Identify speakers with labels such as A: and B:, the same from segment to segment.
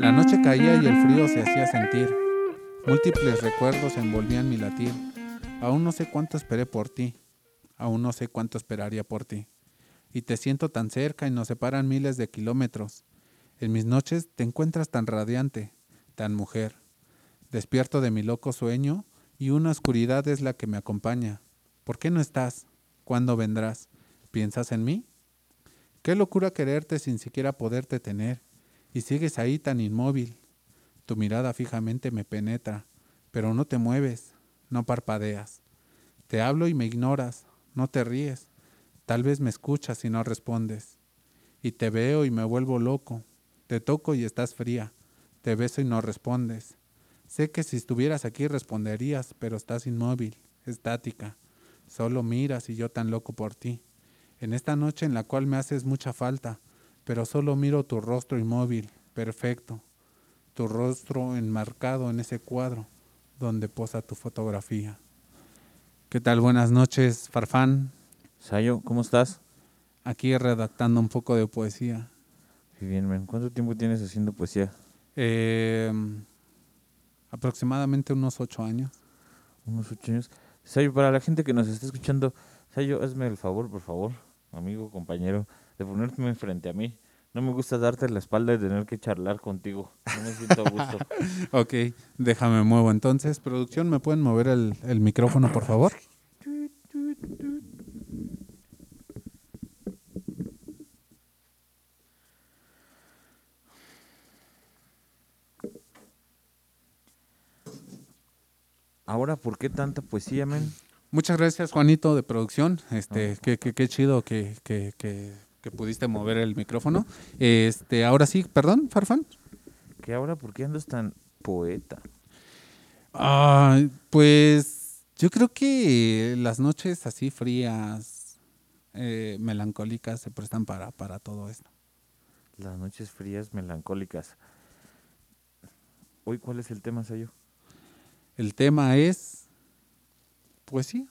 A: La noche caía y el frío se hacía sentir. Múltiples recuerdos envolvían mi latir. Aún no sé cuánto esperé por ti. Aún no sé cuánto esperaría por ti. Y te siento tan cerca y nos separan miles de kilómetros. En mis noches te encuentras tan radiante, tan mujer. Despierto de mi loco sueño y una oscuridad es la que me acompaña. ¿Por qué no estás? ¿Cuándo vendrás? ¿Piensas en mí? Qué locura quererte sin siquiera poderte tener, y sigues ahí tan inmóvil. Tu mirada fijamente me penetra, pero no te mueves, no parpadeas. Te hablo y me ignoras, no te ríes, tal vez me escuchas y no respondes. Y te veo y me vuelvo loco, te toco y estás fría, te beso y no respondes. Sé que si estuvieras aquí responderías, pero estás inmóvil, estática. Solo miras y yo tan loco por ti en esta noche en la cual me haces mucha falta, pero solo miro tu rostro inmóvil, perfecto, tu rostro enmarcado en ese cuadro donde posa tu fotografía. ¿Qué tal? Buenas noches, Farfán.
B: Sayo, ¿cómo estás?
A: Aquí redactando un poco de poesía.
B: bien, man. ¿Cuánto tiempo tienes haciendo poesía?
A: Eh, aproximadamente unos ocho años.
B: Unos ocho años. Sayo, para la gente que nos está escuchando, Sayo, hazme el favor, por favor amigo, compañero, de ponerte frente a mí. No me gusta darte la espalda y tener que charlar contigo. No me siento a gusto.
A: ok, déjame muevo entonces. Producción, ¿me pueden mover el, el micrófono, por favor?
B: Ahora, ¿por qué tanta poesía, men?
A: Muchas gracias, Juanito, de producción. Este, qué, qué, qué chido que, que, que, pudiste mover el micrófono. Este, ahora sí, perdón, Farfán.
B: ¿Qué ahora? ¿Por qué andas tan poeta?
A: Ah, pues yo creo que las noches así frías, eh, melancólicas, se prestan para, para todo esto.
B: Las noches frías, melancólicas. Hoy, ¿cuál es el tema, Sayo?
A: El tema es poesía.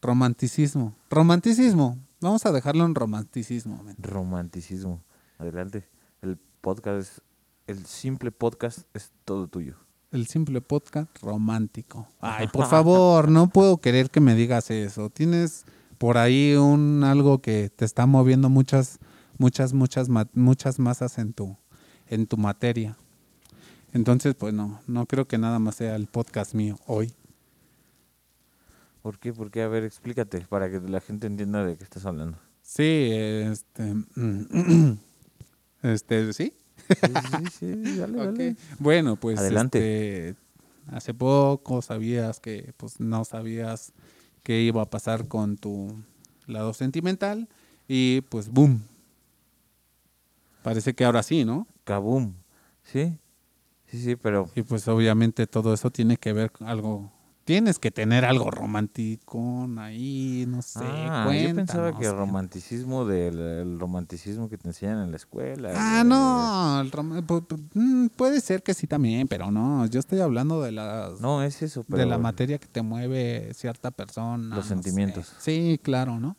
A: Romanticismo. Romanticismo. Vamos a dejarlo en romanticismo.
B: Romanticismo. Adelante. El podcast, es, el simple podcast es todo tuyo.
A: El simple podcast romántico. Ay, por favor, no puedo querer que me digas eso. Tienes por ahí un algo que te está moviendo muchas, muchas, muchas, muchas masas en tu, en tu materia. Entonces, pues no, no creo que nada más sea el podcast mío hoy.
B: ¿Por qué? ¿Por qué? A ver, explícate para que la gente entienda de qué estás hablando.
A: Sí, este. este, ¿sí? Sí, sí, dale, dale. Bueno, pues. Adelante. Este, hace poco sabías que, pues, no sabías qué iba a pasar con tu lado sentimental y, pues, boom. Parece que ahora sí, ¿no?
B: Kaboom. Sí. Sí, sí, pero.
A: Y pues obviamente todo eso tiene que ver con algo tienes que tener algo romántico ahí, no sé.
B: Ah, yo pensaba que el romanticismo del romanticismo que te enseñan en la escuela.
A: Ah, no, mm, puede ser que sí también, pero no, yo estoy hablando de las
B: No, es eso,
A: de la materia que te mueve cierta persona.
B: Los sentimientos.
A: Sí, claro, ¿no?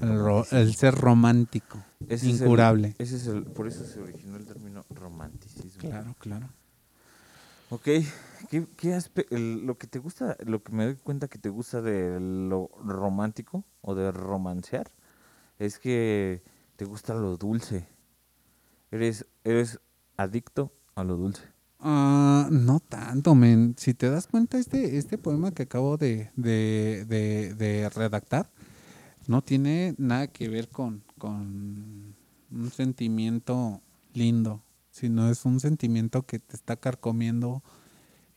A: Ah, el, ser romántico, incurable.
B: ese es el, por eso se originó el término romanticismo.
A: Claro, claro.
B: Ok, ¿qué, qué lo que te gusta, lo que me doy cuenta que te gusta de lo romántico o de romancear es que te gusta lo dulce. Eres, eres adicto a lo dulce.
A: Ah, no tanto, men. Si te das cuenta, este, este poema que acabo de, de, de, redactar no tiene nada que ver con, con un sentimiento lindo sino es un sentimiento que te está carcomiendo,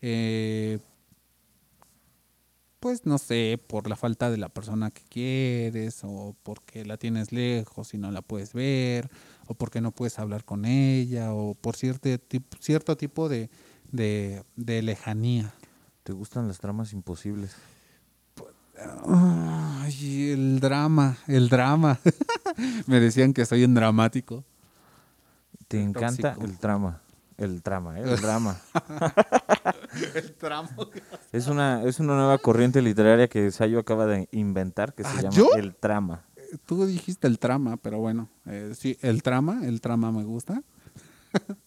A: eh, pues no sé, por la falta de la persona que quieres, o porque la tienes lejos y no la puedes ver, o porque no puedes hablar con ella, o por cierto tipo, cierto tipo de, de, de lejanía.
B: ¿Te gustan las tramas imposibles?
A: Ay, el drama, el drama. Me decían que soy un dramático.
B: Te encanta el trama. El trama, ¿eh? El drama. el tramo. Es una, es una nueva corriente literaria que Sayo acaba de inventar que se ¿Ah, llama el trama.
A: Tú dijiste el trama, pero bueno, eh, sí, el trama, el trama me gusta.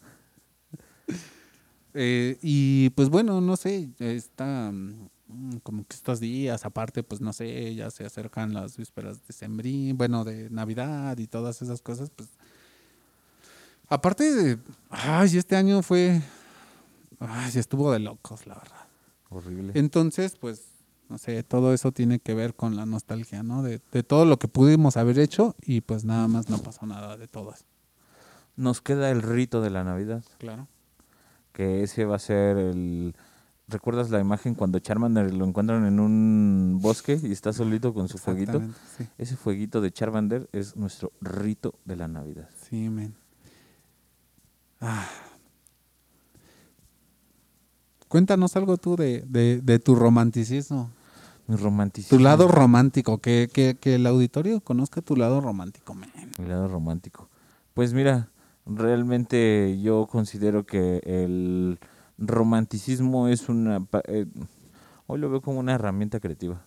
A: Eh, y pues bueno, no sé, está mm, como que estos días, aparte, pues no sé, ya se acercan las vísperas de Sembrín, bueno, de Navidad y todas esas cosas, pues. Aparte de. Ay, este año fue. Ay, estuvo de locos, la verdad.
B: Horrible.
A: Entonces, pues, no sé, todo eso tiene que ver con la nostalgia, ¿no? De, de todo lo que pudimos haber hecho y pues nada más no pasó nada de todo eso.
B: Nos queda el rito de la Navidad,
A: Claro.
B: que ese va a ser el... ¿Recuerdas la imagen cuando Charmander lo encuentran en un bosque y está solito con su fueguito?
A: Sí,
B: Ese fueguito de Charmander es nuestro rito de la Navidad.
A: sí, men. Ah. Cuéntanos algo tú de, de, de tu romanticismo,
B: Mi romanticismo.
A: tu lado romántico, que, que, que el auditorio conozca tu lado romántico.
B: Mi lado romántico. Pues mira, realmente yo considero que el romanticismo es una... eh, hoy lo veo como una herramienta creativa.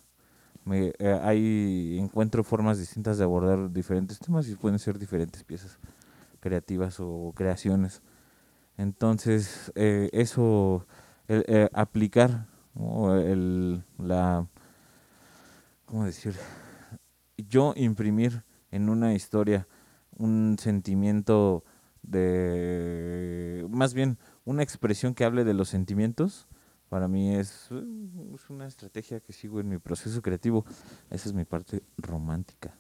B: Me, eh, hay encuentro formas distintas de abordar diferentes temas y pueden ser diferentes piezas creativas o creaciones. Entonces, eh, eso, el, eh, aplicar el, la, ¿cómo decir? Yo imprimir en una historia un sentimiento de, más bien, una expresión que hable de los sentimientos, para mí es, es una estrategia que sigo en mi proceso creativo. Esa es mi parte romántica.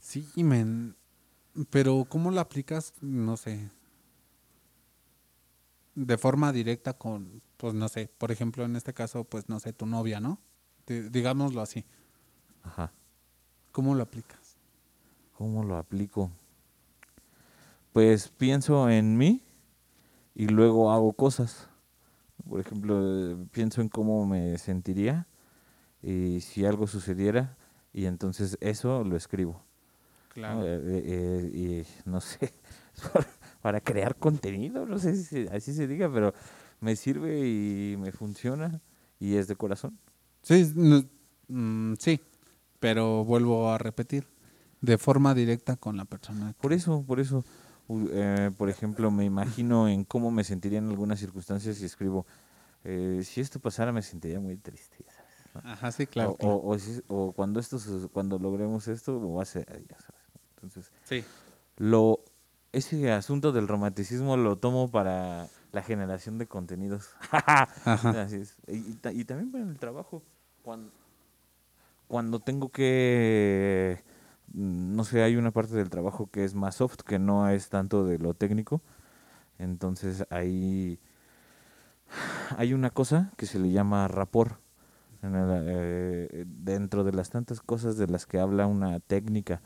A: Sí, men. Pero ¿cómo lo aplicas? No sé. De forma directa con, pues no sé, por ejemplo, en este caso, pues no sé, tu novia, ¿no? Di- digámoslo así.
B: Ajá.
A: ¿Cómo lo aplicas?
B: ¿Cómo lo aplico? Pues pienso en mí y luego hago cosas. Por ejemplo, pienso en cómo me sentiría y si algo sucediera y entonces eso lo escribo. ¿no? Eh, eh, eh, y no sé, para crear contenido, no sé si así se diga, pero me sirve y me funciona y es de corazón.
A: Sí, no- mm, sí, pero vuelvo a repetir, de forma directa con la persona.
B: Por eso, por eso, u- eh, por ejemplo, me imagino en cómo me sentiría en algunas circunstancias y escribo, eh, si esto pasara me sentiría muy triste, sabes.
A: Ajá, sí, claro.
B: o,
A: claro.
B: o- o si- o cuando esto, cuando logremos esto, lo va a hacer. Entonces,
A: sí.
B: lo, ese asunto del romanticismo lo tomo para la generación de contenidos.
A: Ajá.
B: Así es. Y, y ta- y también para el trabajo. Cuando, cuando tengo que, mm, no sé, hay una parte del trabajo que es más soft, que no es tanto de lo técnico. Entonces ahí hay una cosa que se le llama rapor. En el, eh, dentro de las tantas cosas de las que habla una técnica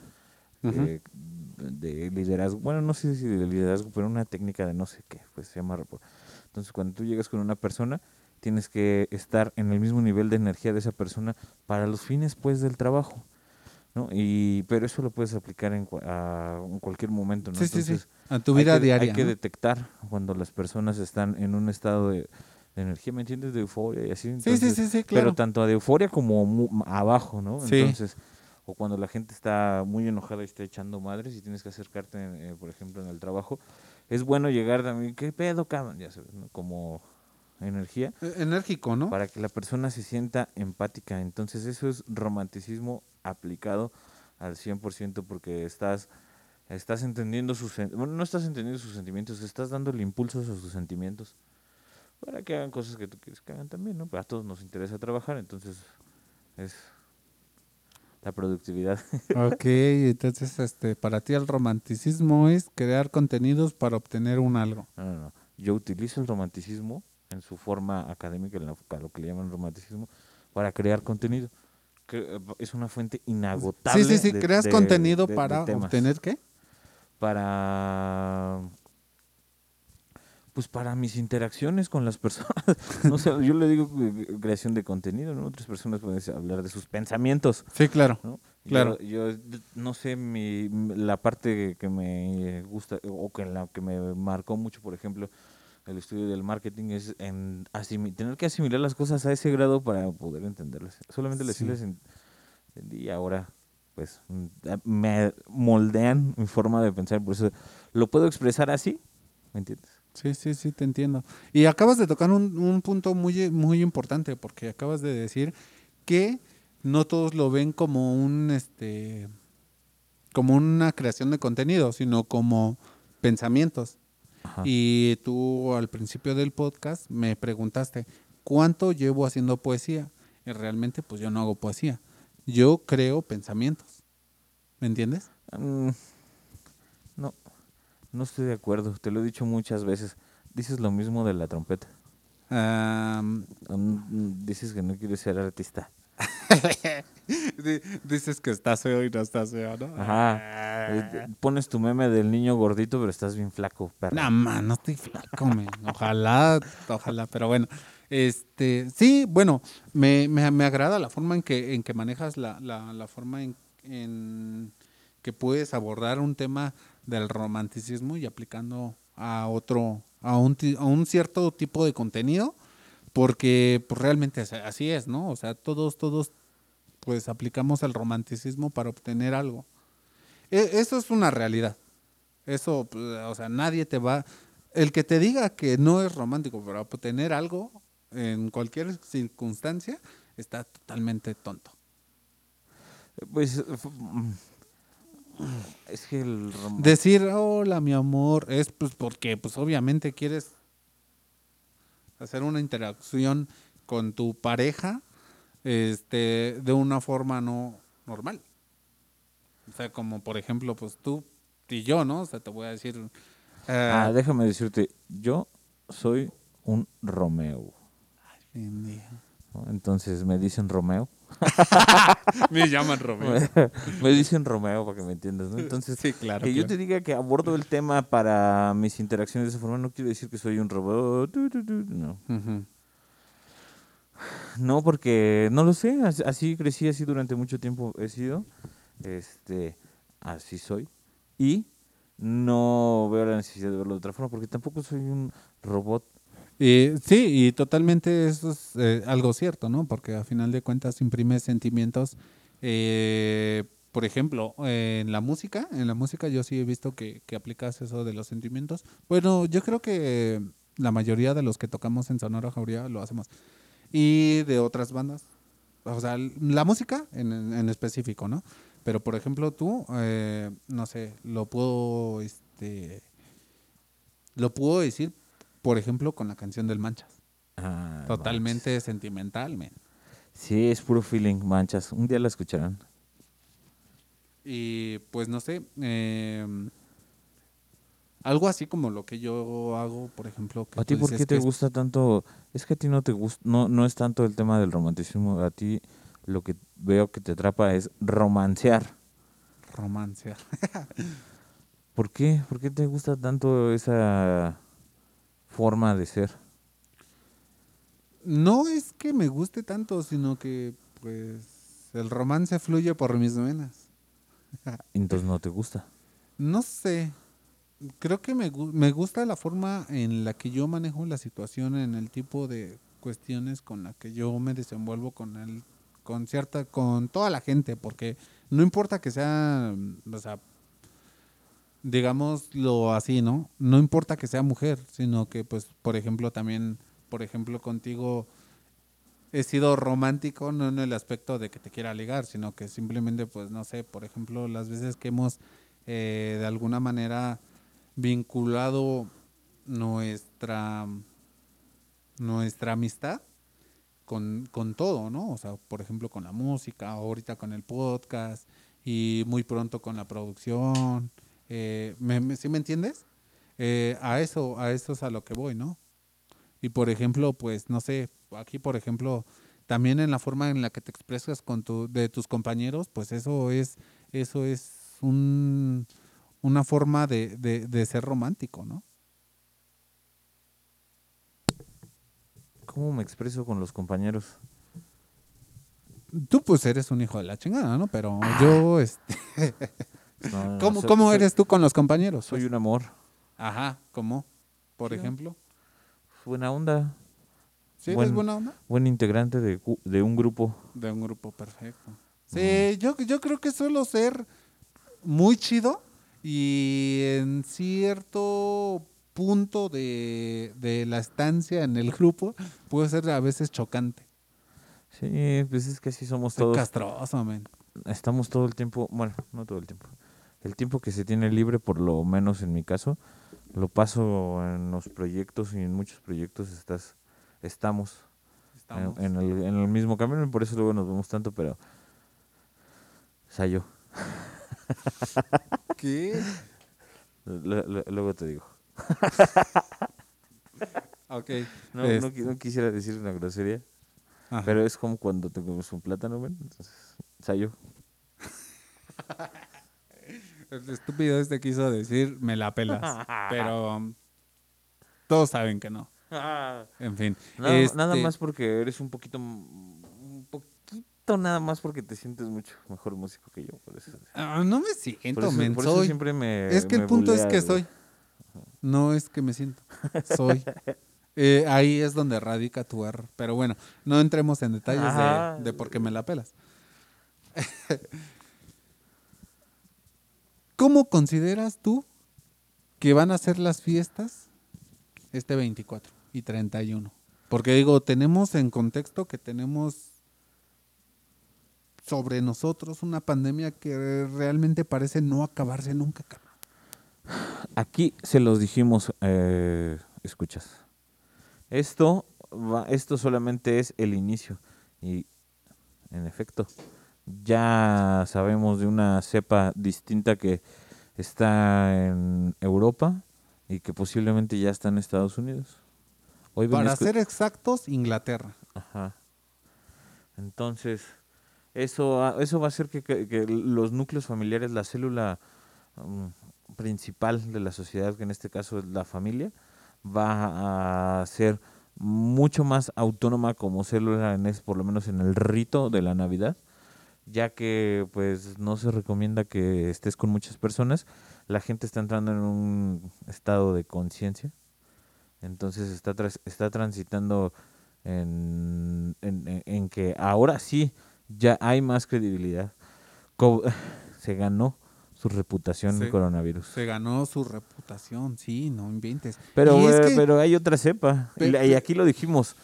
B: eh, de liderazgo, bueno, no sé si de liderazgo, pero una técnica de no sé qué, pues se llama rapport. Entonces, cuando tú llegas con una persona, tienes que estar en el mismo nivel de energía de esa persona para los fines, pues, del trabajo, ¿no? Y, pero eso lo puedes aplicar en, a- en cualquier momento, ¿no?
A: Sí, sí, sí.
B: Entonces,
A: A tu
B: hay
A: vida
B: que-
A: diaria.
B: Hay que detectar cuando las personas están en un estado de, de energía, ¿me entiendes? De euforia y así.
A: Sí, sí,
B: Entonces,
A: sí, sí, claro.
B: pero tanto de euforia como abajo, ¿no?
A: Sí.
B: O cuando la gente está muy enojada y está echando madres y tienes que acercarte, eh, por ejemplo, en el trabajo, es bueno llegar también, ¿qué pedo, cabrón? Ya sabes, ¿no? Como energía,
A: Eh, Enérgico, ¿no?
B: para que la persona se sienta empática. Entonces, eso es romanticismo aplicado al 100% porque estás estás entendiendo sus bueno, no estás entendiendo sus sentimientos, estás dándole impulsos a sus sentimientos para que hagan cosas que tú quieres que hagan también, ¿no? Pero a todos nos interesa trabajar, entonces es la productividad.
A: Ok, entonces, este, para ti el romanticismo es crear contenidos para obtener un algo.
B: No, no, no. Yo utilizo el romanticismo en su forma académica, en la- lo que le llaman romanticismo, para crear contenido. Que, eh, es una fuente inagotable.
A: Sí, sí, sí,
B: de-
A: creas
B: de-
A: contenido
B: de-
A: para obtener qué?
B: para pues para mis interacciones con las personas. No sé, yo le digo eh, creación de contenido, ¿no? Otras personas pueden hablar de sus pensamientos,
A: Sí, claro. Claro.
B: Yo, no sé, mi, la parte que me gusta o que la que me marcó mucho, por ejemplo, el estudio del marketing es en tener que asimilar las cosas a ese grado para poder entenderlas. Solamente
A: Sí.
B: decirles en- entendí y ahora pues mm, me moldean mi forma de pensar, por eso lo puedo expresar así, ¿me entiendes?
A: Sí, sí, sí, te entiendo. Y acabas de tocar un, un punto muy, muy importante, porque acabas de decir que no todos lo ven como un este como una creación de contenido, sino como pensamientos.
B: Ajá.
A: Y tú al principio del podcast me preguntaste, ¿cuánto llevo haciendo poesía? Y realmente pues yo no hago poesía. Yo creo pensamientos. ¿Me entiendes?
B: No, no estoy de acuerdo. Te lo he dicho muchas veces. Dices lo mismo de la trompeta. Mm, Dices que no quieres ser artista.
A: di- dices que estás feo y no estás feo, ¿no?
B: Ajá. Eh, Pones tu meme del niño gordito, pero estás bien flaco, perro.
A: No, man, no estoy flaco, men. Ojalá, ojalá, pero bueno. Este, sí, bueno, me, me, me agrada la forma en que, en que manejas la, la, la forma en, en que puedes abordar un tema del romanticismo y aplicando a otro, a un, a un cierto tipo de contenido, porque pues, realmente así es, ¿no? O sea, todos, todos, pues aplicamos el romanticismo para obtener algo. E- eso es una realidad. Eso, pues, o sea, nadie te va. El que te diga que no es romántico para obtener algo en cualquier circunstancia está totalmente tonto.
B: Pues. Es que el rom-
A: Decir, hola, mi amor, es pues porque, pues obviamente quieres hacer una interacción con tu pareja este, de una forma no normal. O sea, como por ejemplo, pues tú y yo, ¿no? O sea, te voy a decir. eh,
B: Ah, déjame decirte, yo soy un Romeo. ¿no? Entonces me dicen Romeo.
A: Me llaman Romeo.
B: me dicen Romeo para que me entiendas, ¿no? Entonces,
A: sí, claro.
B: que yo te diga que abordo el tema para mis interacciones de esa forma no quiere decir que soy un robot. No. No, porque no lo sé, as- así crecí, así durante mucho tiempo he sido. Este, así soy. Y no veo la necesidad de verlo de otra forma, porque tampoco soy un robot.
A: Y, sí, y totalmente eso es eh, algo cierto, ¿no? Porque a final de cuentas imprime sentimientos. eh, por ejemplo, en la música, en la música yo sí he visto que, que aplicas eso de los sentimientos. Bueno, yo creo que la mayoría de los que tocamos en Sonora Jauría lo hacemos. Y de otras bandas. O sea, la música en, en específico, ¿no? Pero por ejemplo tú, eh, no sé, lo puedo, este, lo puedo decir, por ejemplo, con la canción del Manchas.
B: Ah,
A: Totalmente sentimental, men.
B: manches. Sí, es puro feeling, manchas. Un día la escucharán.
A: Y pues no sé, eh, algo así como lo que yo hago, por ejemplo. Que
B: ¿A ti por qué te
A: es
B: gusta tanto? Es que a ti no te gusta, no, no es tanto el tema del romanticismo. A ti lo que veo que te atrapa es romancear.
A: Romance.
B: ¿Por qué? ¿Por qué te gusta tanto esa forma de ser?
A: No es que me guste tanto, sino que pues el romance fluye por mis venas.
B: Entonces no te gusta.
A: No sé. Creo que me, me gusta la forma en la que yo manejo la situación, en el tipo de cuestiones con la que yo me desenvuelvo con el, con cierta, con toda la gente, porque no importa que sea, o sea, digámoslo así, ¿no? No importa que sea mujer, sino que, pues, por ejemplo, también, por ejemplo, contigo he sido romántico, no en el aspecto de que te quiera ligar, sino que simplemente, pues, no sé, por ejemplo, las veces que hemos eh, de alguna manera vinculado nuestra nuestra amistad con, con todo, ¿no? O sea, por ejemplo, con la música, ahorita con el podcast y muy pronto con la producción. Eh, ¿me, me- ¿Sí me entiendes? Eh, a eso, a eso es a lo que voy, ¿no? Y por ejemplo, pues, no sé, aquí por ejemplo, también en la forma en la que te expresas con tu, de tus compañeros, pues eso es, eso es un, una forma de, de, de ser romántico, ¿no?
B: ¿Cómo me expreso con los compañeros?
A: Tú pues eres un hijo de la chingada, ¿no? Pero yo, este,
B: No,
A: ¿cómo,
B: soy-
A: cómo
B: soy-
A: eres tú con los compañeros?
B: Soy un amor.
A: Ajá, ¿cómo? Por
B: Sí.
A: ejemplo.
B: Buena onda.
A: ¿Sí eres
B: Buen-
A: buena onda?
B: Buen integrante de, de un grupo.
A: De un grupo perfecto. Sí, yo, yo creo que suelo ser muy chido y en cierto punto de, de la estancia en el grupo puede ser a veces chocante.
B: Sí, pues es que así somos
A: Estoy
B: todos.
A: castroso, men.
B: Estamos todo el tiempo, bueno, no todo el tiempo. El tiempo que se tiene libre, por lo menos en mi caso, lo paso en los proyectos y en muchos proyectos estás, estamos, en-
A: Estamos.
B: En, el, en el mismo camino y por eso luego nos vemos tanto, pero... O sea, yo.
A: ¿Qué?
B: Lu- lu- luego te digo.
A: Ok.
B: No, no qui- no quisiera decir una grosería,
A: ajá.
B: pero es como cuando te comes un plátano, ¿ven? Entonces, o sea, yo.
A: El estúpido este quiso decir me la pelas. pero todos saben que no. En fin.
B: Nada,
A: Este,
B: nada más porque eres un poquito, un poquito nada más porque te sientes mucho mejor músico que yo. Por eso,
A: ah, no me
B: por
A: siento,
B: eso-
A: men.
B: por eso siempre me.
A: Es que el punto es que soy. No es que me siento. Soy. Eh, ahí es donde radica tu error. Pero bueno, no entremos en detalles de, de por qué me la pelas. ¿Cómo consideras tú que van a ser las fiestas este 24 y 31? Porque digo, tenemos en contexto que tenemos sobre nosotros una pandemia que realmente parece no acabarse nunca.
B: Aquí se los dijimos, eh, escuchas. Esto, va, esto solamente es el inicio. Y, en efecto, ya sabemos de una cepa distinta que está en Europa y que posiblemente ya está en Estados Unidos. Hoy
A: Para ser exactos, Inglaterra.
B: Ajá. Entonces, eso, va- eso va a hacer que, que- que los núcleos familiares, la célula mm, principal de la sociedad, que en este caso es la familia, va a ser mucho más autónoma como célula, en es, por lo menos en el rito de la Navidad, ya que pues no se recomienda que estés con muchas personas, la gente está entrando en un estado de conciencia, entonces está, tras- está transitando en, en- en- que ahora sí ya hay más credibilidad. Co- se ganó su reputación el coronavirus.
A: Se ganó su reputación, sí, no inventes.
B: Pero, eh,
A: que-
B: pero hay otra cepa. Y, aquí lo dijimos.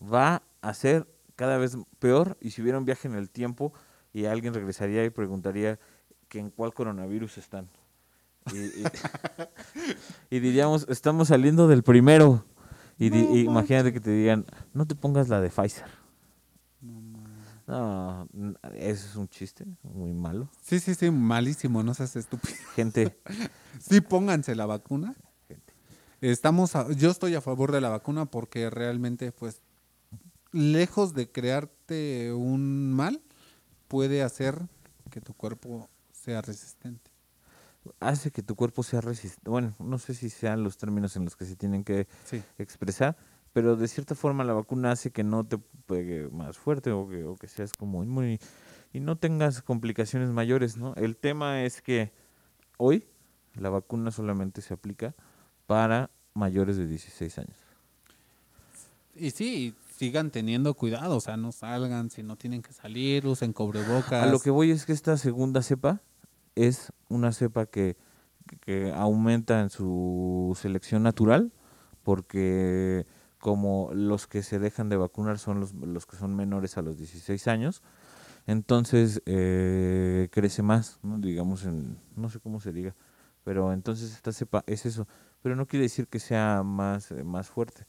B: Va a ser cada vez peor. Y si hubiera un viaje en el tiempo y alguien regresaría y preguntaría que en cuál coronavirus están. Y, y- y diríamos, estamos saliendo del primero. Y, di- y imagínate que te digan, no te pongas la de Pfizer. No, eso es un chiste muy malo.
A: Sí, sí, sí, malísimo, no seas estúpido.
B: Gente,
A: Sí, pónganse la vacuna.
B: gente.
A: Estamos a- yo estoy a favor de la vacuna porque realmente, pues, lejos de crearte un mal, puede hacer que tu cuerpo sea resistente.
B: hace que tu cuerpo sea resistente. Bueno, no sé si sean los términos en los que se tienen que
A: Sí.
B: expresar, pero de cierta forma la vacuna hace que no te pegue más fuerte o que, o que seas como inmune y no tengas complicaciones mayores, ¿no? El tema es que hoy la vacuna solamente se aplica para mayores de 16 años.
A: Y sí, sigan teniendo cuidado, o sea, no salgan si no tienen que salir, usen cubrebocas.
B: A lo que voy es que esta segunda cepa es una cepa que, que aumenta en su selección natural porque como los que se dejan de vacunar son los, los que son menores a los 16 años, entonces eh, crece más, digamos, en, no sé cómo se diga, pero entonces esta cepa es eso, pero no quiere decir que sea más, más fuerte,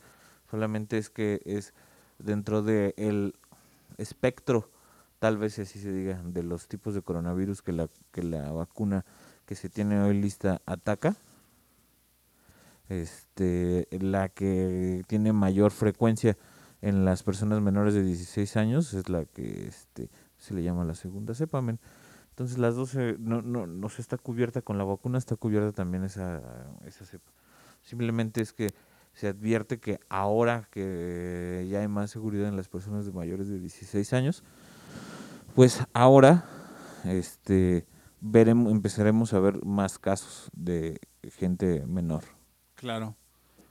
B: solamente es que es dentro del espectro tal vez así se diga, de los tipos de coronavirus que la, que la vacuna que se tiene hoy lista ataca, este, la que tiene mayor frecuencia en las personas menores de 16 años es la que este, se le llama la segunda cepa. Entonces las dos no, no, no se está cubierta con la vacuna, está cubierta también esa, esa cepa. Simplemente es que se advierte que ahora que ya hay más seguridad en las personas de mayores de 16 años, pues ahora este veremos empezaremos a ver más casos de gente menor.
A: Claro.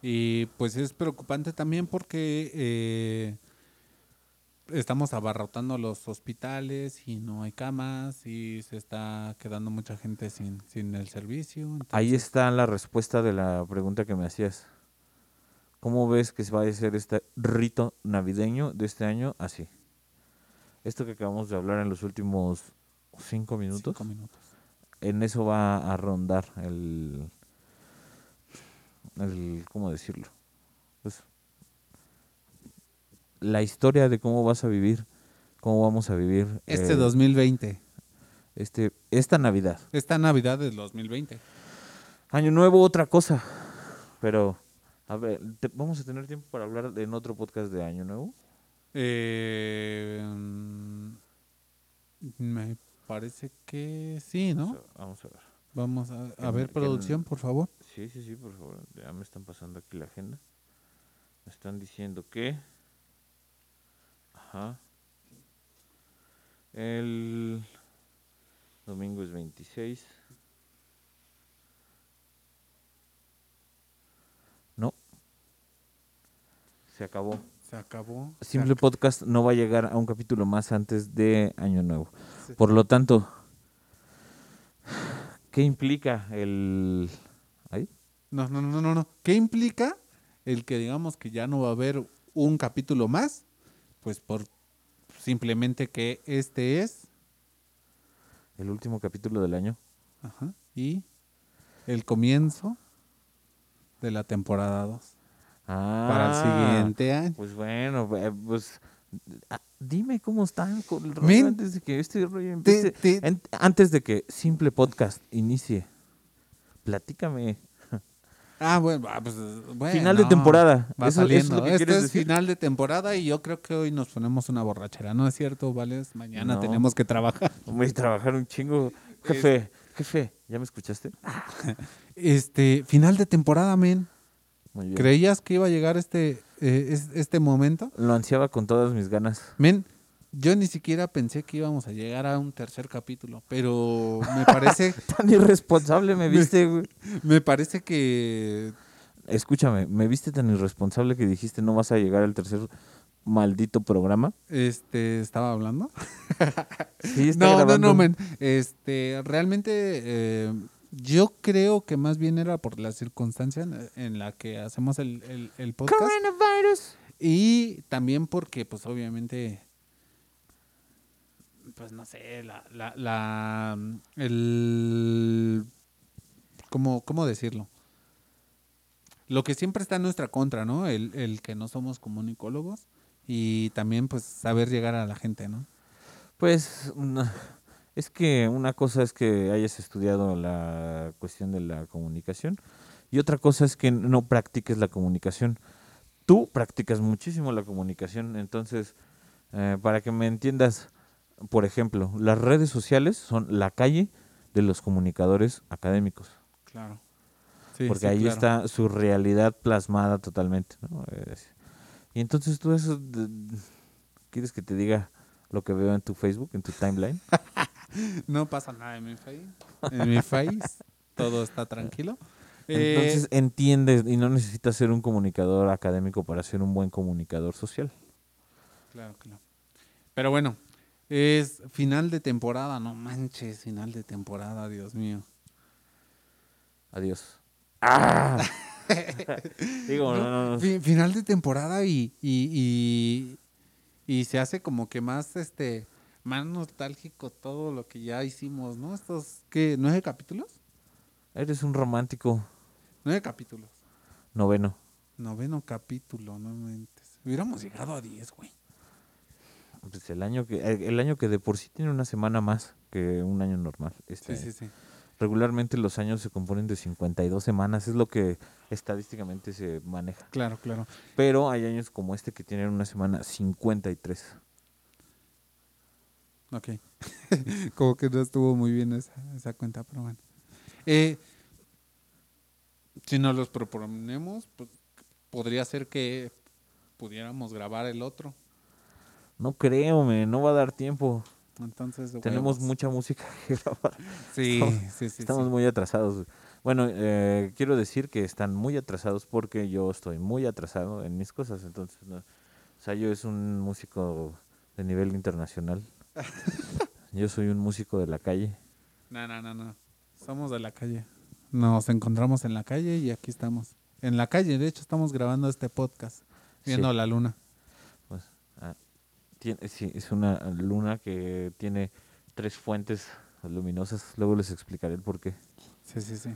A: Y pues es preocupante también porque eh, estamos abarrotando los hospitales y no hay camas y se está quedando mucha gente sin, sin el servicio.
B: Ahí está la respuesta de la pregunta que me hacías. ¿Cómo ves que va a ser este rito navideño de este año así? Esto que acabamos de hablar en los últimos cinco minutos,
A: Cinco minutos.
B: en eso va a rondar el, el ¿cómo decirlo? Pues, la historia de cómo vas a vivir, cómo vamos a vivir
A: Este
B: eh,
A: 2020,
B: este, esta Navidad.
A: esta Navidad del 2020.
B: Año nuevo, otra cosa. Pero, a ver, te- vamos a tener tiempo para hablar en otro podcast de Año Nuevo.
A: Eh, me parece que sí, ¿no?
B: Vamos a ver.
A: Vamos a, ver, producción, por favor.
B: Sí, sí, sí, por favor. Ya me están pasando aquí la agenda. Me están diciendo que. Ajá. El domingo es 26. Se acabó.
A: Se acabó. se
B: Simple Podcast no va a llegar a un capítulo más antes de Año Nuevo. Por lo tanto, ¿qué implica el... ¿Ahí?
A: No, no, no, no, no. ¿Qué implica el que digamos que ya no va a haber un capítulo más? Pues por simplemente que este es
B: El último capítulo del año.
A: ajá, y el comienzo de la temporada 2
B: Ah,
A: para el siguiente año.
B: Pues bueno, eh, pues ah, dime cómo están con el rollo antes de que este rollo empiece.
A: te-
B: En- antes de que Simple Podcast inicie, platícame.
A: Ah, bueno, ah, pues, bueno,
B: Final de temporada.
A: Va
B: ¿Eso- eso es
A: saliendo.
B: lo que
A: Este es
B: decir?
A: final de temporada y yo creo que hoy nos ponemos una borrachera, ¿no es cierto, Vales? Mañana
B: No.
A: tenemos que trabajar.
B: Voy a trabajar un chingo. Jefe, jefe, ¿ya me escuchaste?
A: Este, final de temporada, men.
B: Muy bien.
A: ¿Creías que iba a llegar este, eh, es- este momento?
B: Lo ansiaba con todas mis ganas.
A: Men, yo ni siquiera pensé que íbamos a llegar a un tercer capítulo, pero me parece,
B: Tan irresponsable me viste, güey.
A: me parece que
B: Escúchame, me viste tan irresponsable que dijiste no vas a llegar al tercer maldito programa.
A: este estaba hablando.
B: Sí, está
A: No, no, no, men. Este, realmente eh, yo creo que más bien era por la circunstancia en, la que hacemos el, el- el podcast
B: Coronavirus.
A: y también porque, pues, obviamente, pues, no sé, la, la, la el, ¿cómo, cómo decirlo? Lo que siempre está en nuestra contra, ¿no? El, el que no somos comunicólogos y también, pues, saber llegar a la gente, ¿no?
B: Pues una- es que una cosa es que hayas estudiado la cuestión de la comunicación y otra cosa es que no practiques la comunicación. Tú practicas muchísimo la comunicación, entonces, eh, para que me entiendas, por ejemplo, las redes sociales son la calle de los comunicadores académicos.
A: Claro. Sí,
B: porque
A: sí,
B: ahí
A: claro.
B: está su realidad plasmada totalmente. ¿no? Y entonces tú eso, ¿quieres que te diga lo que veo en tu Facebook, en tu timeline?
A: No pasa nada en mi face. En mi face todo está tranquilo. Eh,
B: Entonces entiendes y no necesitas ser un comunicador académico para ser un buen comunicador social.
A: claro, claro. Pero bueno, es final de temporada, no manches, final de temporada, Dios mío.
B: Adiós. ¡Ah! Digo, no, no, no.
A: Fi- final de temporada y, y, y, y se hace como que más este más nostálgico todo lo que ya hicimos, ¿no? Estos, ¿qué? ¿Nueve capítulos?
B: Eres un romántico
A: Nueve capítulos.
B: noveno.
A: Noveno capítulo, no mentes. Hubiéramos llegado a diez, güey.
B: Pues el año que el el año que de por sí tiene una semana más que un año normal. Este,
A: Sí, sí, sí.
B: Regularmente los años se componen de 52 semanas, es lo que estadísticamente se maneja.
A: Claro, claro.
B: Pero hay años como este que tienen una semana 53.
A: Ok. Como que no estuvo muy bien esa, esa cuenta, pero bueno. Eh, si nos los proponemos, pues, podría ser que pudiéramos grabar el otro.
B: No creo, me, no va a dar tiempo.
A: Entonces,
B: Tenemos
A: huevos.
B: mucha música que grabar.
A: Sí,
B: estamos-
A: sí, sí.
B: Estamos
A: sí.
B: muy atrasados. Bueno, eh, quiero decir que están muy atrasados porque yo estoy muy atrasado en mis cosas. Entonces, no. o sea, yo es un músico de nivel internacional. Yo soy un músico de la calle.
A: No, no, no, no. Somos de la calle. Nos encontramos en la calle y aquí estamos. En la calle, de hecho, estamos grabando este podcast, viendo
B: Sí.
A: la luna.
B: Pues, ah, tiene- sí, es una luna que tiene tres fuentes luminosas. Luego les explicaré el por qué.
A: Sí, sí, sí.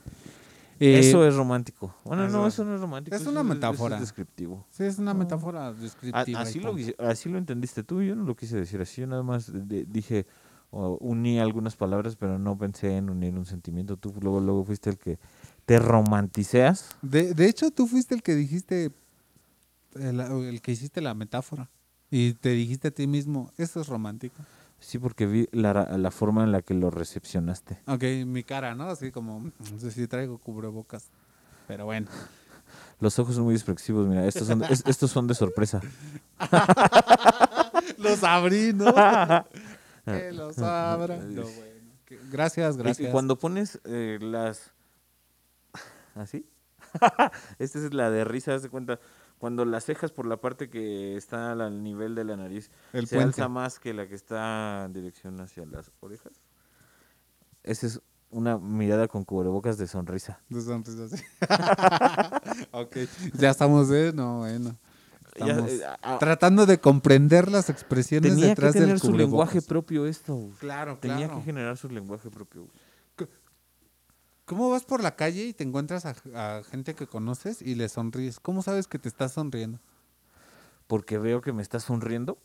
B: Eso es romántico. Bueno,
A: eso
B: no,
A: es-
B: eso no es romántico.
A: es una
B: eso
A: metáfora.
B: es descriptivo.
A: Sí, es una
B: No.
A: metáfora descriptiva.
B: así, lo, así lo entendiste tú, yo no lo quise decir así. Yo nada más de- dije, o uní algunas palabras, pero no pensé en unir un sentimiento. Tú luego, luego fuiste el que te romanticeas.
A: De, de hecho, tú fuiste el que dijiste, el, el que hiciste la metáfora. Y te dijiste a ti mismo, eso es romántico.
B: Sí, porque vi la, la forma en la que lo recepcionaste.
A: Ok, mi cara, ¿no? Así como, no sé si traigo cubrebocas. Pero bueno.
B: Los ojos son muy expresivos, mira, estos son, es- estos son de sorpresa.
A: Los abrí, ¿no? que los abran. No, bueno. Gracias, gracias.
B: Y cuando pones eh, las... ¿Así? Esta es la de risa, de cuenta. Cuando las cejas por la parte que está al nivel de la nariz
A: El
B: se
A: puente.
B: alza más que la que está en dirección hacia las orejas. Esa es una mirada con cubrebocas de sonrisa.
A: De sonrisa, sí. ok, ya estamos, ¿eh? No, bueno. Estamos
B: eh, a-
A: tratando de comprender las expresiones
B: tenía que
A: detrás del
B: tener su lenguaje
A: cubrebocas.
B: propio esto.
A: Claro,
B: Tenía
A: claro.
B: que generar su lenguaje propio.
A: ¿Cómo vas por la calle y te encuentras a, gente que conoces y le sonríes? ¿Cómo sabes que te estás sonriendo?
B: Porque veo que me está sonriendo.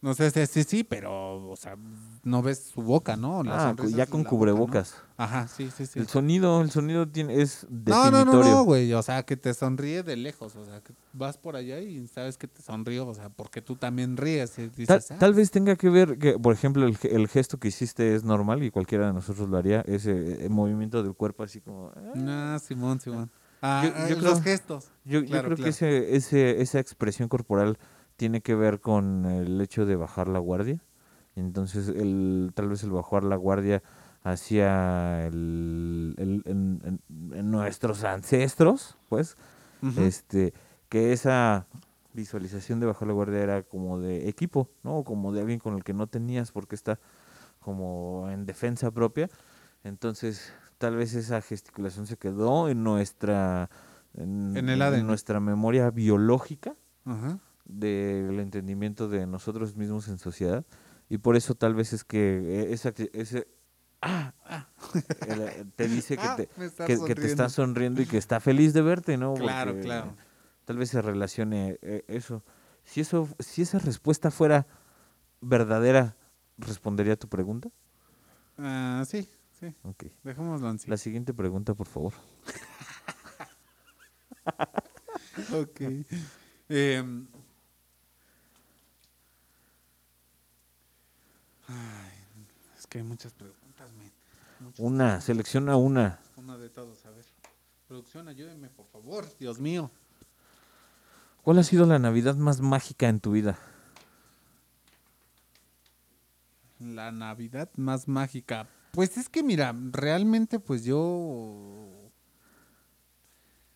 A: No sé, sí, sí, sí, pero, o sea, no ves su boca, ¿no? La
B: Ah,
A: sonrisa
B: ya con
A: boca, ¿no?
B: cubrebocas.
A: Ajá, sí, sí, sí.
B: El sonido, el sonido tiene, es
A: No,
B: definitorio.
A: no, no, no, güey. O sea, que te sonríe de lejos. O sea, que vas por allá y sabes que te sonrío. O sea, porque tú también ríes. Y
B: Tal,
A: dices, "Ah,
B: tal vez tenga que ver que, por ejemplo, el, el gesto que hiciste es normal y cualquiera de nosotros lo haría, ese eh, movimiento del cuerpo así como... ah.
A: Ah, Simón, Simón. Ah,
B: Yo- yo
A: los
B: creo-
A: gestos.
B: Yo, yo creo
A: claro.
B: que ese, ese, esa expresión corporal tiene que ver con el hecho de bajar la guardia. Entonces, el, tal vez el bajar la guardia hacia el, el- en- nuestros ancestros, pues, este que esa visualización de bajar la guardia era como de equipo, ¿no? Como de alguien con el que no tenías porque está como en defensa propia. Entonces, tal vez esa gesticulación se quedó en nuestra en,
A: En el
B: en nuestra memoria biológica
A: Ajá.
B: Del entendimiento de nosotros mismos en sociedad y por eso tal vez es que eh, esa ese ah, ah, el- te dice que
A: Ah,
B: te que, que te está sonriendo y que está feliz de verte, ¿no?
A: Claro,
B: Porque
A: claro.
B: Tal vez se relacione eh, eso. Si eso, si esa respuesta fuera verdadera, ¿respondería a tu pregunta?
A: Ah, sí, sí.
B: Ok.
A: Dejémoslo en sí.
B: La siguiente pregunta, por favor.
A: Ok. Em, ay, es que hay muchas preguntas, men. Muchas
B: Una, selecciona una.
A: Una de todos, a ver. Producción, ayúdenme, por favor. Dios mío.
B: ¿Cuál ha sido la Navidad más mágica en tu vida?
A: La Navidad más mágica. Pues es que mira, realmente pues yo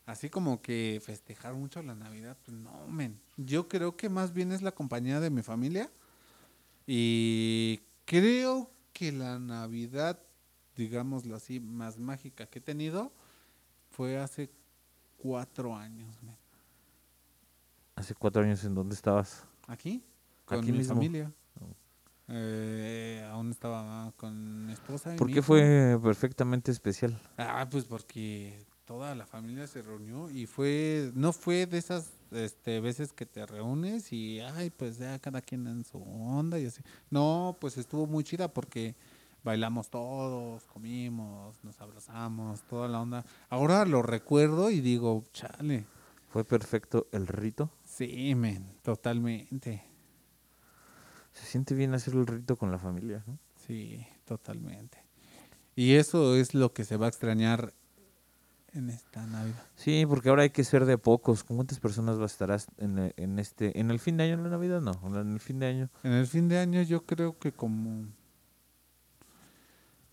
A: así como que festejar mucho la Navidad, pues no, men. Yo creo que más bien es la compañía de mi familia y creo que la Navidad, digámoslo así, más mágica que he tenido fue hace cuatro años.
B: Hace cuatro años en dónde estabas.
A: Aquí, con
B: Aquí
A: mi
B: mismo.
A: familia.
B: Oh.
A: Eh, aún estaba con mi esposa. y
B: ¿Por
A: mi
B: qué
A: hijo.
B: fue perfectamente especial?
A: Ah, pues porque toda la familia se reunió y fue, no fue de esas este, veces que te reúnes y, ay, pues ya cada quien en su onda y así. No, pues estuvo muy chida porque bailamos todos, comimos, nos abrazamos, toda la onda. Ahora lo recuerdo y digo, chale,
B: ¿Fue perfecto el rito?
A: sí, men, totalmente.
B: Se siente bien hacer el rito con la familia, ¿no?
A: Sí, totalmente. Y eso es lo que se va a extrañar en esta Navidad.
B: Sí, porque ahora hay que ser de pocos. ¿Con cuántas personas va a estar en, en este, en el fin de año, en la Navidad? No, en el fin de año.
A: En el fin de año yo creo que como...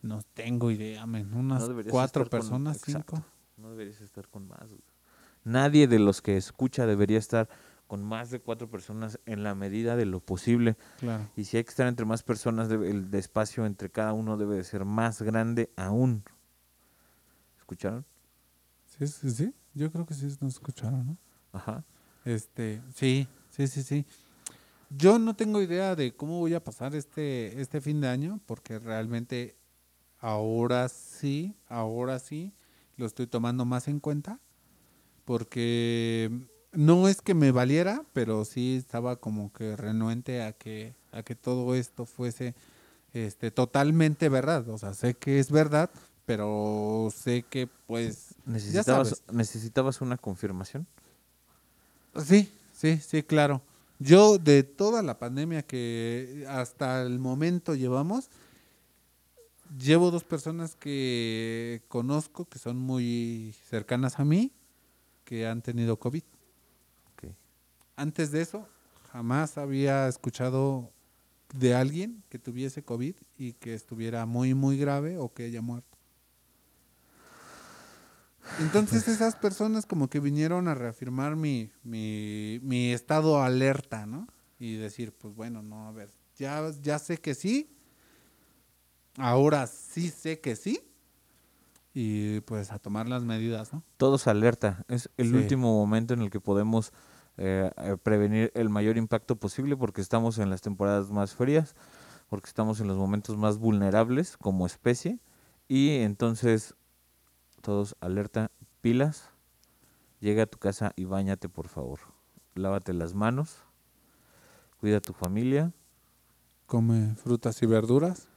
A: No tengo idea, men. Unas cuatro
B: con-
A: personas,
B: exacto.
A: cinco.
B: No deberías estar con más. güey. Nadie de los que escucha debería estar con más de cuatro personas en la medida de lo posible.
A: Claro.
B: Y si hay que estar entre más personas, debe- el espacio entre cada uno debe de ser más grande aún. ¿Escucharon?
A: Sí, sí, sí. Yo creo que sí nos escucharon, ¿no?
B: Ajá.
A: Este, sí, sí, sí, sí. Yo no tengo idea de cómo voy a pasar este, este fin de año, porque realmente ahora sí, ahora sí, lo estoy tomando más en cuenta, porque no es que me valiera, pero sí estaba como que renuente a que, a que todo esto fuese este, totalmente verdad. O sea, sé que es verdad, pero sé que pues...
B: ¿Necesitabas. ¿Necesitabas una confirmación?
A: Sí, sí, sí, claro. Yo de toda la pandemia que hasta el momento llevamos, llevo dos personas que conozco que son muy cercanas a mí, que han tenido COVID. Antes de eso, jamás había escuchado de alguien que tuviese COVID y que estuviera muy, muy grave o que haya muerto. Entonces esas personas como que vinieron a reafirmar mi, mi, mi estado alerta, ¿no? Y decir, pues bueno, no, a ver, ya, ya sé que sí, ahora sí sé que sí, y pues a tomar las medidas, ¿no?
B: Todos alerta. Es el
A: Sí.
B: último momento en el que podemos eh, eh, prevenir el mayor impacto posible porque estamos en las temporadas más frías, porque estamos en los momentos más vulnerables como especie. Y entonces, todos alerta, pilas. Llega a tu casa y bañate, por favor. Lávate las manos. Cuida a tu familia.
A: Come frutas y verduras.